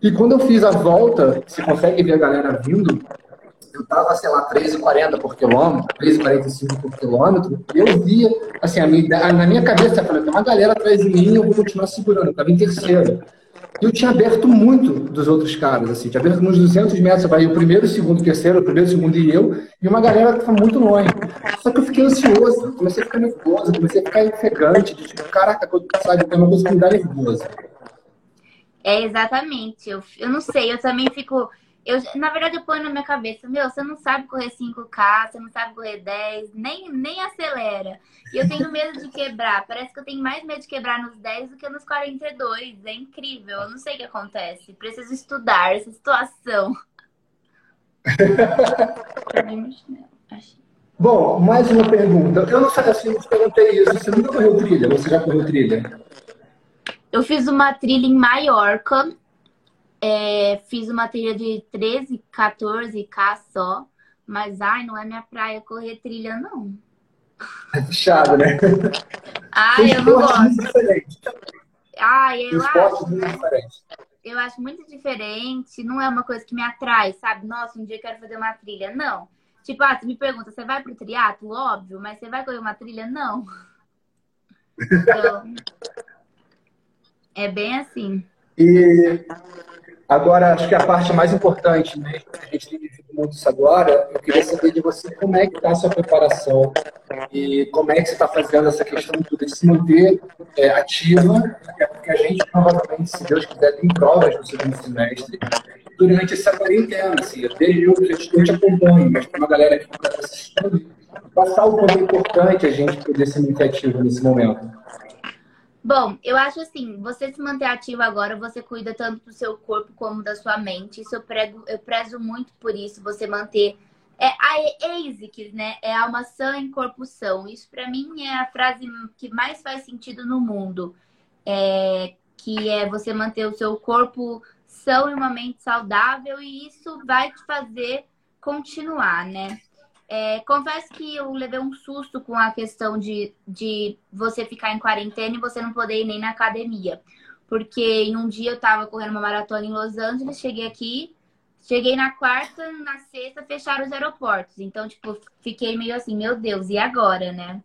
E quando eu fiz a volta, você consegue ver a galera vindo, eu tava, sei lá, 13,40 por quilômetro, 13,45 por quilômetro, e eu via, assim, a minha, na minha cabeça, eu falei, tem uma galera atrás de mim, eu vou continuar segurando, eu tava em terceiro. Eu tinha aberto muito dos outros caras, assim, tinha aberto uns 200 metros, vai o primeiro, o segundo, o terceiro, o primeiro, o segundo e eu, e uma galera que estava muito longe. Só que eu fiquei ansioso, comecei a ficar nervoso, comecei a ficar ofegante, de tipo, caraca, sabe, tem uma coisa que me dá nervoso. É, exatamente. Eu, eu não sei, eu também fico eu, na verdade, eu ponho na minha cabeça, meu, você não sabe correr 5K, você não sabe correr 10, nem, nem acelera. E eu tenho medo de quebrar. Parece que eu tenho mais medo de quebrar nos 10 do que nos 42. É incrível. Eu não sei o que acontece. Preciso estudar essa situação. Bom, mais uma pergunta. Eu não sei assim, eu te perguntei isso. Você nunca correu trilha? Você já correu trilha? Eu fiz uma trilha em Maiorca é, fiz uma trilha de 13, 14K só. Mas, ai, não é minha praia correr trilha, não. É puxado, né? Ai, eu não gosto. Diferente. Ai, eu acho. Eu acho muito diferente. Não é uma coisa que me atrai, sabe? Nossa, um dia eu quero fazer uma trilha. Não. Tipo, ah, você me pergunta, você vai pro triatlo? Óbvio, mas você vai correr uma trilha? Não. Então, é bem assim. E Agora, acho que a parte mais importante, né, a gente tem vivido muito isso agora, eu queria saber de você como é que está a sua preparação e como é que você está fazendo essa questão de se manter é, ativa, porque a gente provavelmente, se Deus quiser, tem provas no segundo semestre durante essa quarentena, assim, desde eu, eu te acompanho, mas tem uma galera que está assistindo, passar o quanto é importante a gente poder se manter ativo nesse momento. Bom, eu acho assim, você se manter ativo agora, você cuida tanto do seu corpo como da sua mente. Isso eu, prego, eu prezo muito por isso, você manter. É a ASICS, né? É alma sã em corpo são. Isso para mim é a frase que mais faz sentido no mundo. É, que é você manter o seu corpo são e uma mente saudável, e isso vai te fazer continuar, né? É, confesso que eu levei um susto com a questão de, de você ficar em quarentena e você não poder ir nem na academia. Porque em um dia eu tava correndo uma maratona em Los Angeles, cheguei aqui, cheguei na quarta, na sexta fecharam os aeroportos. Então, tipo, fiquei meio assim, meu Deus, e agora, né?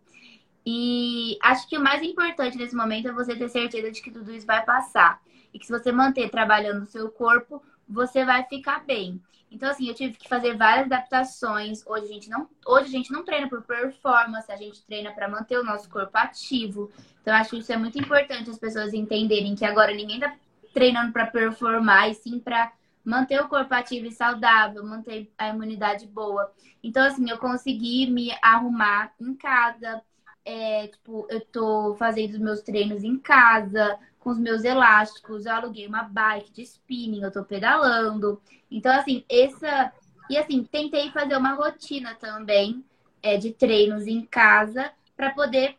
E acho que o mais importante nesse momento é você ter certeza de que tudo isso vai passar. E que se você manter trabalhando o seu corpo, você vai ficar bem. Então, assim, eu tive que fazer várias adaptações. Hoje a gente não, hoje a gente não treina por performance, a gente treina para manter o nosso corpo ativo. Então, acho que isso é muito importante as pessoas entenderem que agora ninguém tá treinando para performar, e sim para manter o corpo ativo e saudável, manter a imunidade boa. Então, assim, eu consegui me arrumar em casa. É, tipo, eu tô fazendo os meus treinos em casa, com os meus elásticos, eu aluguei uma bike de spinning, eu tô pedalando. Então, assim, essa. E assim, tentei fazer uma rotina também é, de treinos em casa para poder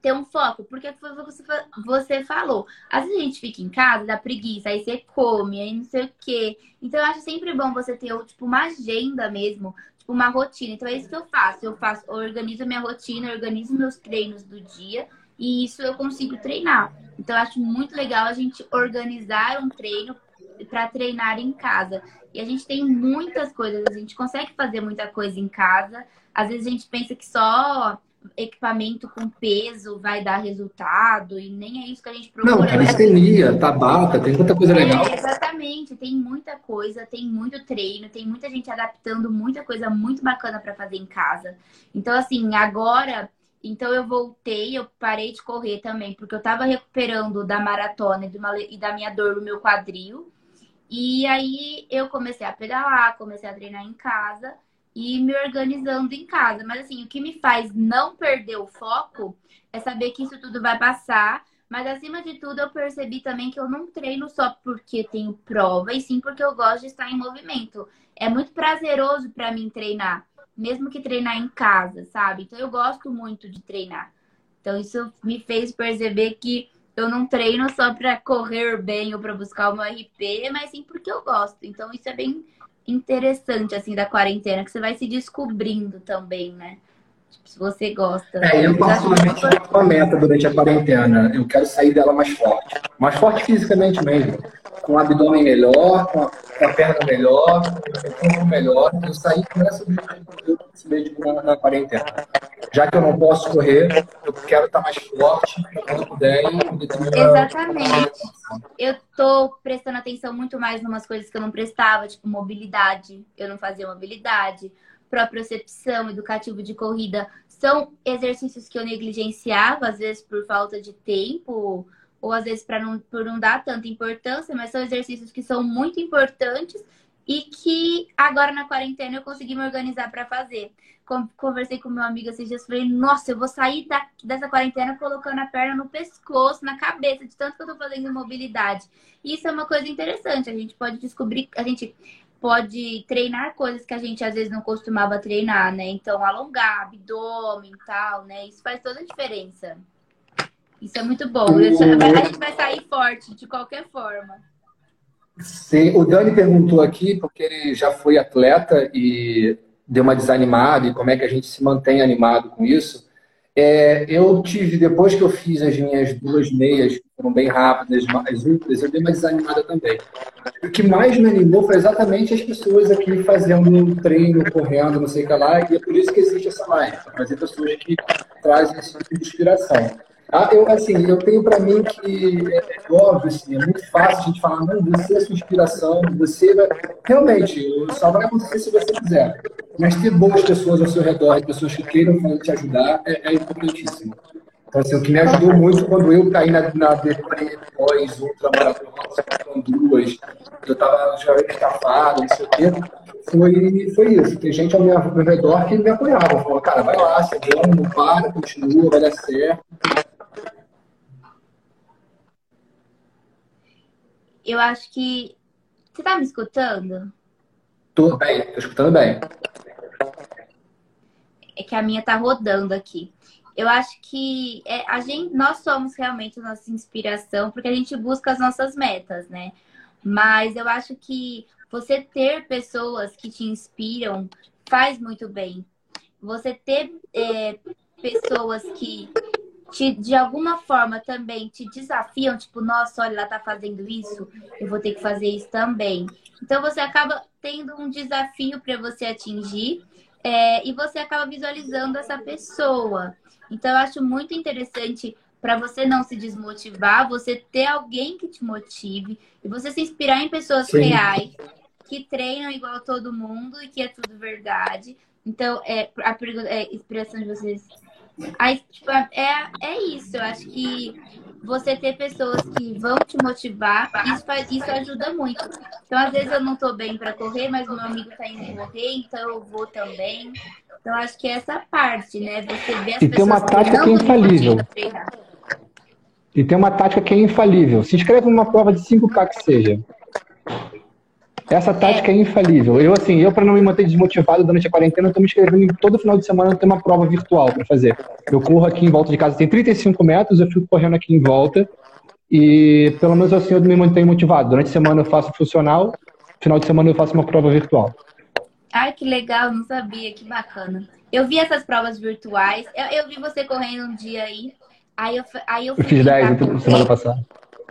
ter um foco. Porque foi o que você falou. Às vezes a gente fica em casa, dá preguiça, aí você come, aí não sei o quê. Então eu acho sempre bom você ter, tipo, uma agenda mesmo, tipo, uma rotina. Então é isso que eu faço. Eu faço, eu organizo minha rotina, organizo meus treinos do dia e isso eu consigo treinar. Então, eu acho muito legal a gente organizar um treino para treinar em casa. E a gente tem muitas coisas, a gente consegue fazer muita coisa em casa. Às vezes a gente pensa que só equipamento com peso vai dar resultado e nem é isso que a gente procura. Não, calistenia, tabata, tem tanta coisa é, legal. Exatamente, tem muita coisa, tem muito treino, tem muita gente adaptando muita coisa muito bacana para fazer em casa. Então, assim, agora então eu voltei, eu parei de correr também, porque eu tava recuperando da maratona e, uma, e da minha dor no meu quadril. E aí eu comecei a pedalar, comecei a treinar em casa e me organizando em casa. Mas assim, o que me faz não perder o foco é saber que isso tudo vai passar. Mas acima de tudo, eu percebi também que eu não treino só porque tenho prova, e sim porque eu gosto de estar em movimento. É muito prazeroso para mim treinar mesmo que treinar em casa, sabe? Então eu gosto muito de treinar. Então isso me fez perceber que eu não treino só para correr bem ou para buscar o meu RP, mas sim porque eu gosto. Então isso é bem interessante assim da quarentena, que você vai se descobrindo também, né? Tipo, se você gosta. É, eu particularmente tenho uma meta durante a quarentena. Eu quero sair dela mais forte. Mais forte fisicamente mesmo com o abdômen melhor, com a, com a perna melhor, com o corpo melhor. Eu saí com essa objetivo na, na quarentena. Já que eu não posso correr, eu quero estar mais forte quando puder Exatamente. Eu estou prestando atenção muito mais em umas coisas que eu não prestava, tipo mobilidade. Eu não fazia mobilidade. Propriocepção, educativo de corrida. São exercícios que eu negligenciava, às vezes por falta de tempo ou às vezes para não, por não dar tanta importância, mas são exercícios que são muito importantes e que agora na quarentena eu consegui me organizar para fazer. Conversei com meu amigo esses dias, falei, nossa, eu vou sair da, dessa quarentena colocando a perna no pescoço, na cabeça, de tanto que eu tô fazendo mobilidade. Isso é uma coisa interessante, a gente pode descobrir, a gente pode treinar coisas que a gente às vezes não costumava treinar, né? Então, alongar, abdômen e tal, né? Isso faz toda a diferença. Isso é muito bom. A gente vai sair forte de qualquer forma. Sim, o Dani perguntou aqui, porque ele já foi atleta e deu uma desanimada, e como é que a gente se mantém animado com isso. É, eu tive, depois que eu fiz as minhas duas meias, foram bem rápidas, as ultras, eu dei uma desanimada também. O que mais me animou foi exatamente as pessoas aqui fazendo treino, correndo, não sei o que lá, e é por isso que existe essa live, para fazer pessoas que trazem esse tipo de inspiração. Ah, eu, assim, eu tenho para mim que é, é, óbvio, assim, é muito fácil a gente falar, não, você é sua inspiração, você vai... Realmente, só vai acontecer se você quiser. Mas ter boas pessoas ao seu redor, pessoas que queiram te ajudar, é, é importantíssimo. Então, assim, o que me ajudou muito quando eu caí na, na deprê pós ultramaratona, com duas, eu estava já estafado, não sei o quê, foi, foi isso. Tem gente ao meu, ao meu redor que me apoiava. Falou, cara, vai lá, você é não para, continua, vai dar certo. eu acho que. Você tá me escutando? Tô bem, tô escutando bem. É que a minha tá rodando aqui. Eu acho que é, a gente, nós somos realmente a nossa inspiração, porque a gente busca as nossas metas, né? Mas eu acho que você ter pessoas que te inspiram faz muito bem. Você ter é, pessoas que te, de alguma forma também te desafiam, tipo, nossa, olha, ela tá fazendo isso, eu vou ter que fazer isso também. Então você acaba tendo um desafio para você atingir é, e você acaba visualizando essa pessoa. Então eu acho muito interessante para você não se desmotivar, você ter alguém que te motive e você se inspirar em pessoas Sim. reais que treinam igual todo mundo e que é tudo verdade. Então, é, a pergunta, é, inspiração de vocês Aí, tipo, é, é isso. Eu acho que você ter pessoas que vão te motivar, isso, faz, isso ajuda muito. Então, às vezes eu não tô bem para correr, mas o meu amigo tá indo correr, então eu vou também. Então, acho que é essa parte, né? Você vê as e pessoas tem uma tática que é infalível. E tem uma tática que é infalível. Se inscreve numa prova de 5K que seja. Essa tática é, é infalível. Eu, assim, eu, para não me manter desmotivado durante a quarentena, eu tô me inscrevendo todo final de semana eu tenho uma prova virtual para fazer. Eu corro aqui em volta de casa, tem 35 metros, eu fico correndo aqui em volta. E pelo menos assim eu me mantenho motivado. Durante a semana eu faço funcional, final de semana eu faço uma prova virtual. Ai, que legal, não sabia, que bacana. Eu vi essas provas virtuais, eu, eu vi você correndo um dia aí. Aí eu, aí eu, eu fiz 10 na semana passada.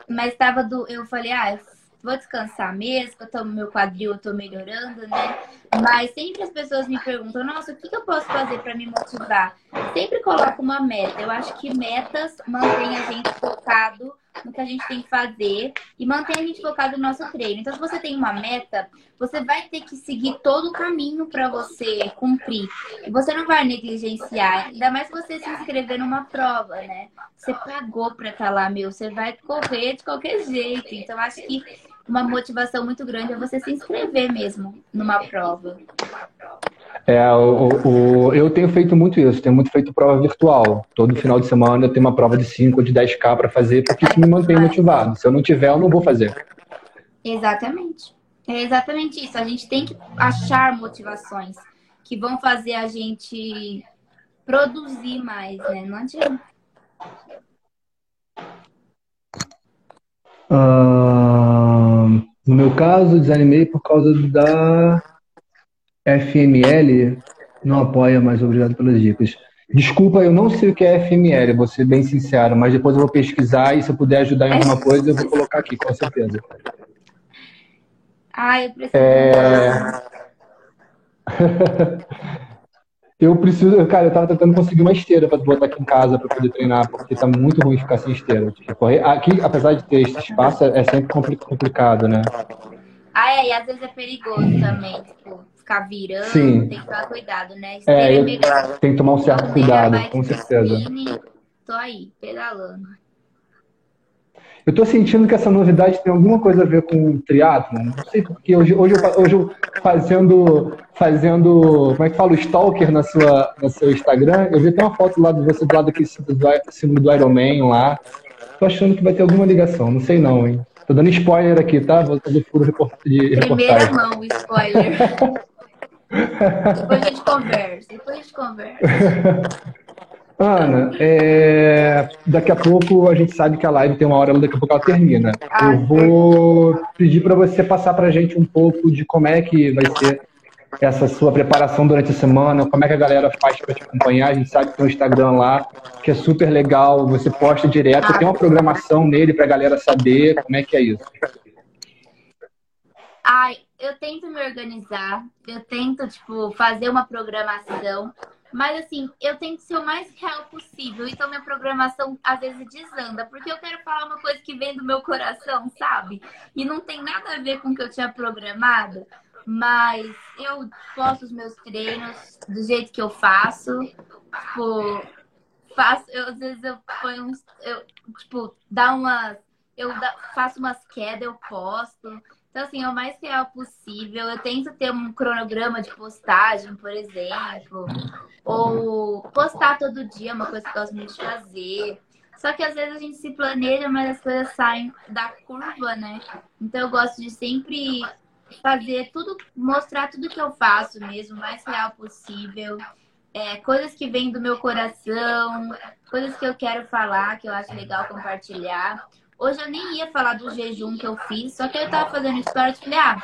Mas tava do. Eu falei, ah, vou descansar mesmo, eu tô, meu quadril eu tô melhorando, né? Mas sempre as pessoas me perguntam, nossa, o que, que eu posso fazer para me motivar? Sempre coloco uma meta. Eu acho que metas mantêm a gente focado no que a gente tem que fazer e mantém a gente focado no nosso treino. Então, se você tem uma meta, você vai ter que seguir todo o caminho para você cumprir. E você não vai negligenciar, ainda mais se você se inscrever numa prova, né? Você pagou para estar tá lá, meu, você vai correr de qualquer jeito. Então, acho que uma motivação muito grande é você se inscrever mesmo numa prova. É, o, o, eu tenho feito muito isso, tenho muito feito prova virtual. Todo final de semana eu tenho uma prova de 5 ou de 10K para fazer, porque isso me mantém motivado. Se eu não tiver, eu não vou fazer. Exatamente. É exatamente isso. A gente tem que achar motivações que vão fazer a gente produzir mais, né? Não adianta. Uh, no meu caso, desanimei por causa da FML não apoia, mas obrigado pelas dicas. Desculpa, eu não sei o que é FML, vou ser bem sincero, mas depois eu vou pesquisar e se eu puder ajudar em alguma coisa, eu vou colocar aqui, com certeza. Ah, eu preciso. É... eu preciso, cara, eu tava tentando conseguir uma esteira para botar aqui em casa para poder treinar, porque tá muito ruim ficar sem esteira. Tipo, aqui, apesar de ter esse espaço, é sempre complicado, né? Ah, é, e às vezes é perigoso também, tipo ficar virando, Sim. tem que tomar cuidado, né? É, é tem que tomar um certo cuidado, com certeza. Tô aí, pedalando. Eu tô sentindo que essa novidade tem alguma coisa a ver com triatlo. Não sei porque hoje, hoje, eu, hoje eu fazendo, fazendo, como é que fala, o stalker na sua, no seu Instagram, eu vi até uma foto lá de você do lado daquele símbolo do Iron Man lá. Tô achando que vai ter alguma ligação, não sei não, hein. Tô dando spoiler aqui, tá? Vou fazer furo de reportagem. Primeira mão, spoiler. Depois a gente conversa. Depois a gente conversa. Ana, é... daqui a pouco a gente sabe que a live tem uma hora, daqui a pouco ela termina. Ah, eu vou pedir para você passar para a gente um pouco de como é que vai ser essa sua preparação durante a semana, como é que a galera faz para te acompanhar. A gente sabe que tem um Instagram lá, que é super legal, você posta direto, ah, tem uma programação nele para a galera saber como é que é isso. Ai, eu tento me organizar, eu tento, tipo, fazer uma programação, mas assim, eu tento ser o mais real possível. Então minha programação às vezes desanda, porque eu quero falar uma coisa que vem do meu coração, sabe? E não tem nada a ver com o que eu tinha programado, mas eu posto os meus treinos do jeito que eu faço. Tipo, faço, eu, às vezes eu ponho uns, eu, tipo, dá umas, eu faço umas quedas, eu posto. Então, assim, é o mais real possível. Eu tento ter um cronograma de postagem, por exemplo. Ou postar todo dia, uma coisa que eu gosto muito de fazer. Só que às vezes a gente se planeja, mas as coisas saem da curva, né? Então eu gosto de sempre fazer tudo, mostrar tudo que eu faço mesmo, o mais real possível. É, coisas que vêm do meu coração, coisas que eu quero falar, que eu acho legal compartilhar. Hoje eu nem ia falar do jejum que eu fiz, só que eu tava fazendo história e falei, ah,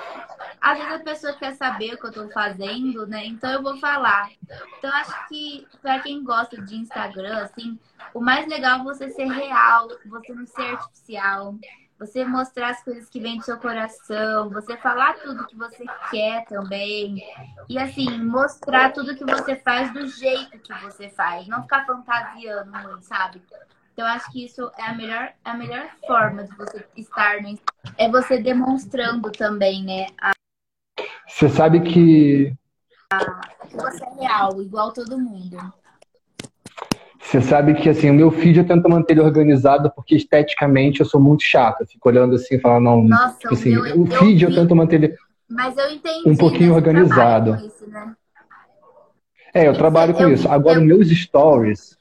às vezes a pessoa quer saber o que eu tô fazendo, né? Então eu vou falar. Então acho que para quem gosta de Instagram, assim, o mais legal é você ser real, você não ser artificial, você mostrar as coisas que vêm do seu coração, você falar tudo que você quer também. E assim, mostrar tudo que você faz do jeito que você faz, não ficar fantasiando muito, sabe? Então, acho que isso é a melhor, a melhor forma de você estar no É você demonstrando também, né? A... Você sabe que. que você é real, igual todo mundo. Você sabe que assim, o meu feed eu tento manter ele organizado porque esteticamente eu sou muito chata. Fico olhando assim e falando, não. Nossa, tipo assim, o, meu, o feed eu, eu tento manter ele um pouquinho organizado. Isso, né? É, eu trabalho com eu, isso. Agora, eu... meus stories,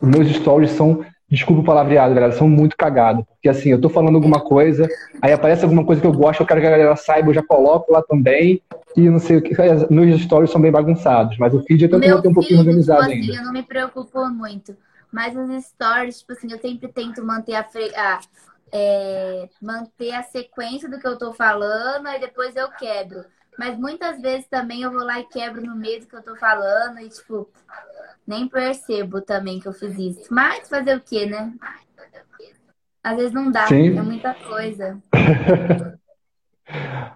meus stories são desculpa o palavreado, galera, são muito cagados. Porque assim, eu tô falando alguma coisa, aí aparece alguma coisa que eu gosto, eu quero que a galera saiba, eu já coloco lá também. E não sei o que. Meus stories são bem bagunçados, mas o feed eu tento manter um pouquinho organizado tipo ainda. Assim, eu não me preocupo muito. Mas os stories, tipo assim, eu sempre tento manter a, fre... a é, manter a sequência do que eu tô falando, aí depois eu quebro. Mas muitas vezes também eu vou lá e quebro no meio do que eu tô falando e, tipo, nem percebo também que eu fiz isso. Mas fazer o quê, né? Às vezes não dá, Sim. é muita coisa.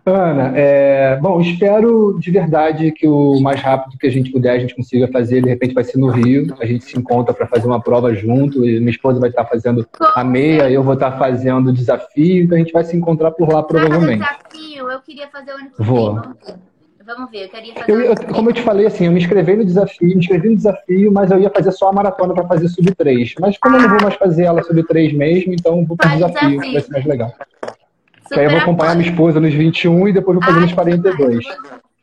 Ana, é, bom, espero de verdade que o mais rápido que a gente puder a gente consiga fazer, de repente vai ser no Rio, a gente se encontra para fazer uma prova junto, e minha esposa vai estar fazendo a meia, eu vou estar fazendo o desafio, então a gente vai se encontrar por lá provavelmente. desafio, eu queria fazer o ano que vou. vem, vamos ver. eu queria fazer eu, eu, Como eu te falei, assim, eu me inscrevi no desafio, me inscrevi no desafio, mas eu ia fazer só a maratona para fazer sub 3. Mas como eu não vou mais fazer ela sub 3 mesmo, então vou para o desafio, desafio, vai ser mais legal. Super aí eu vou acompanhar minha esposa nos 21 e depois vou fazer Ai, nos 42.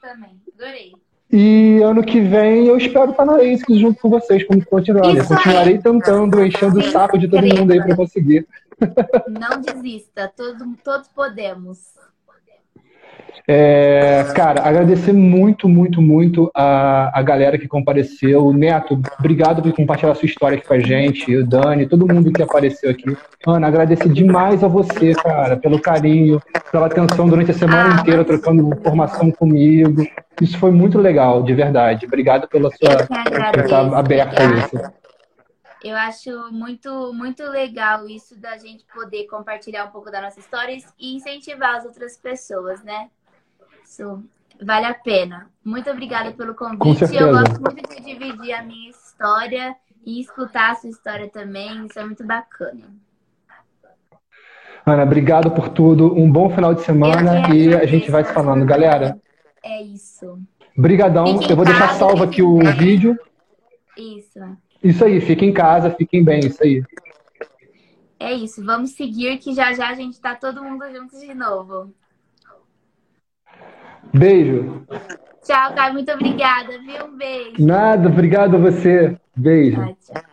Também, adorei. E ano que vem eu espero estar na ASICS junto com vocês, como continuar. Eu continuarei aí. tentando, enchendo o saco de todo mundo aí para conseguir. Não desista, todos, todos podemos. É, cara, agradecer muito, muito, muito a, a galera que compareceu. Neto, obrigado por compartilhar a sua história aqui com a gente. O Dani, todo mundo que apareceu aqui. Ana, agradecer demais a você, cara, pelo carinho, pela atenção durante a semana ah, inteira, trocando informação comigo. Isso foi muito legal, de verdade. Obrigado pela sua por estar aberta a isso. Eu acho muito, muito legal isso da gente poder compartilhar um pouco da nossa história e incentivar as outras pessoas, né? Isso vale a pena. Muito obrigada pelo convite. Eu gosto muito de dividir a minha história e escutar a sua história também. Isso é muito bacana. Ana, obrigado por tudo. Um bom final de semana e a gente vai se falando. Galera. É isso. Brigadão. Eu vou deixar salvo aqui o vídeo. Isso. Isso aí. Fiquem em casa, fiquem bem. Isso aí. É isso. Vamos seguir que já já a gente tá todo mundo juntos de novo. Beijo. Tchau, Caio. Muito obrigada, viu? Um beijo. Nada, obrigado a você. Beijo. Tchau, tchau.